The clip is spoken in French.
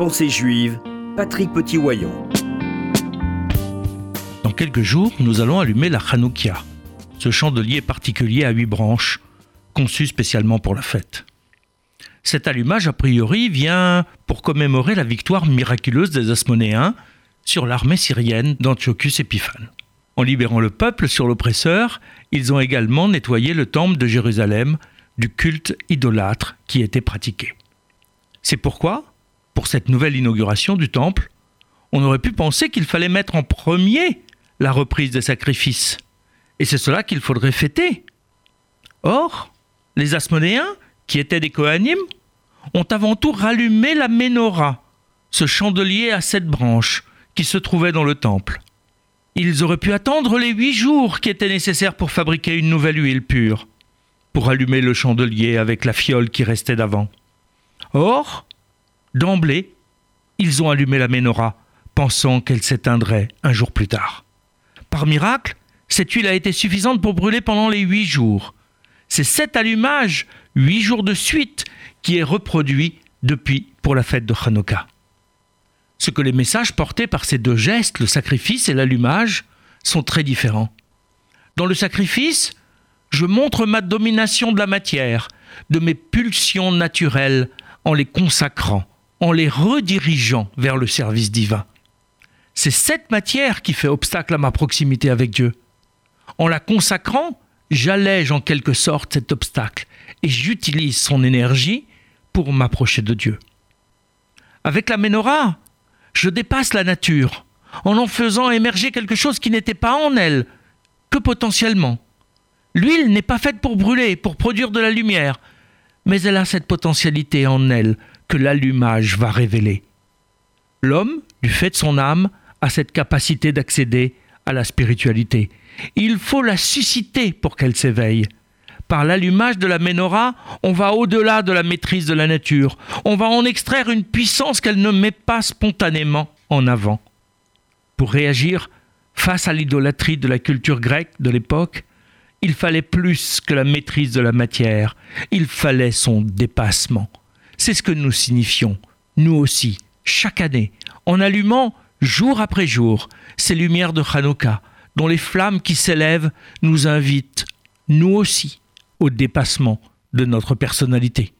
Pensée juive, Patrick Petit-Wayon. Dans quelques jours, nous allons allumer la Hanoukia, ce chandelier particulier à huit branches, conçu spécialement pour la fête. Cet allumage, a priori, vient pour commémorer la victoire miraculeuse des Asmonéens sur l'armée syrienne d'Antiochus Épiphane. En libérant le peuple sur l'oppresseur, ils ont également nettoyé le temple de Jérusalem du culte idolâtre qui était pratiqué. C'est pourquoi, pour cette nouvelle inauguration du temple, on aurait pu penser qu'il fallait mettre en premier la reprise des sacrifices. Et c'est cela qu'il faudrait fêter. Or, les Asmonéens, qui étaient des Kohanim, ont avant tout rallumé la menorah, ce chandelier à sept branches qui se trouvait dans le temple. Ils auraient pu attendre les huit jours qui étaient nécessaires pour fabriquer une nouvelle huile pure, pour allumer le chandelier avec la fiole qui restait d'avant. Or, d'emblée, ils ont allumé la menorah, pensant qu'elle s'éteindrait un jour plus tard. Par miracle, cette huile a été suffisante pour brûler pendant les huit jours. C'est cet allumage, huit jours de suite, qui est reproduit depuis pour la fête de Hanouka. Ce que les messages portés par ces deux gestes, le sacrifice et l'allumage, sont très différents. Dans le sacrifice, je montre ma domination de la matière, de mes pulsions naturelles, en les consacrant, en les redirigeant vers le service divin. C'est cette matière qui fait obstacle à ma proximité avec Dieu. En la consacrant, j'allège en quelque sorte cet obstacle et j'utilise son énergie pour m'approcher de Dieu. Avec la menorah, je dépasse la nature en en faisant émerger quelque chose qui n'était pas en elle, que potentiellement. L'huile n'est pas faite pour brûler, pour produire de la lumière, mais elle a cette potentialité en elle que l'allumage va révéler. L'homme, du fait de son âme, a cette capacité d'accéder à la spiritualité. Il faut la susciter pour qu'elle s'éveille. Par l'allumage de la menorah, on va au-delà de la maîtrise de la nature. On va en extraire une puissance qu'elle ne met pas spontanément en avant. Pour réagir face à l'idolâtrie de la culture grecque de l'époque, il fallait plus que la maîtrise de la matière, il fallait son dépassement. C'est ce que nous signifions, nous aussi, chaque année, en allumant jour après jour ces lumières de Hanouka, dont les flammes qui s'élèvent nous invitent, nous aussi, au dépassement de notre personnalité.